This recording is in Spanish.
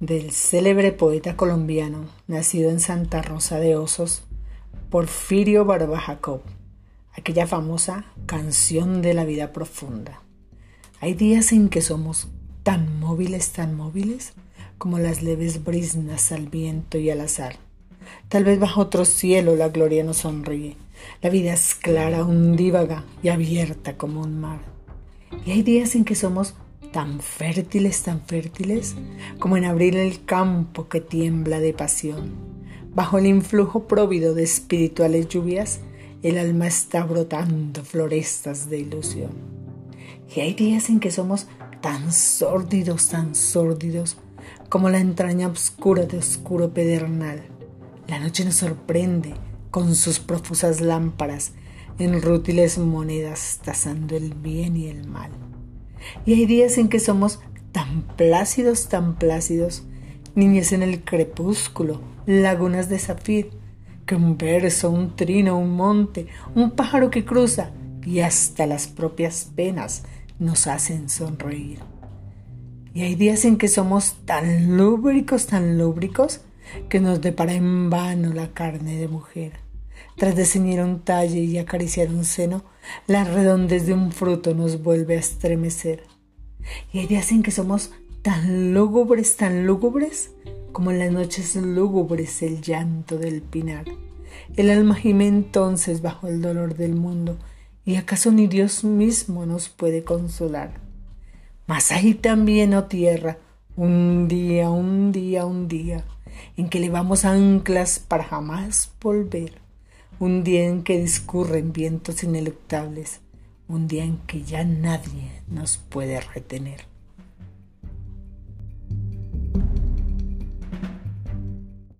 del célebre poeta colombiano, nacido en Santa Rosa de Osos, Porfirio Barba Jacob, aquella famosa canción de la vida profunda. Hay días en que somos tan móviles, tan móviles, como las leves brisnas al viento y al azar. Tal vez bajo otro cielo la gloria nos sonríe. La vida es clara, undívaga y abierta como un mar. Y hay días en que somos tan fértiles, tan fértiles, como en abrir el campo que tiembla de pasión. Bajo el influjo próvido de espirituales lluvias, el alma está brotando florestas de ilusión. Y hay días en que somos tan sórdidos, tan sórdidos, como la entraña oscura de oscuro pedernal. La noche nos sorprende con sus profusas lámparas en rútiles monedas tasando el bien y el mal. Y hay días en que somos tan plácidos, tan plácidos, niñas en el crepúsculo, lagunas de zafir, que un verso, un trino, un monte, un pájaro que cruza y hasta las propias penas nos hacen sonreír. Y hay días en que somos tan lúbricos, tan lúbricos, que nos depara en vano la carne de mujer. Tras de un talle y acariciar un seno, la redondez de un fruto nos vuelve a estremecer. Y hay días en que somos tan lúgubres, tan lúgubres, como en las noches lúgubres el llanto del pinar. El alma gime entonces bajo el dolor del mundo, y acaso ni Dios mismo nos puede consolar. Mas hay también, oh tierra, un día, un día, un día, en que levamos anclas para jamás volver un día en que discurren vientos ineluctables, un día en que ya nadie nos puede retener.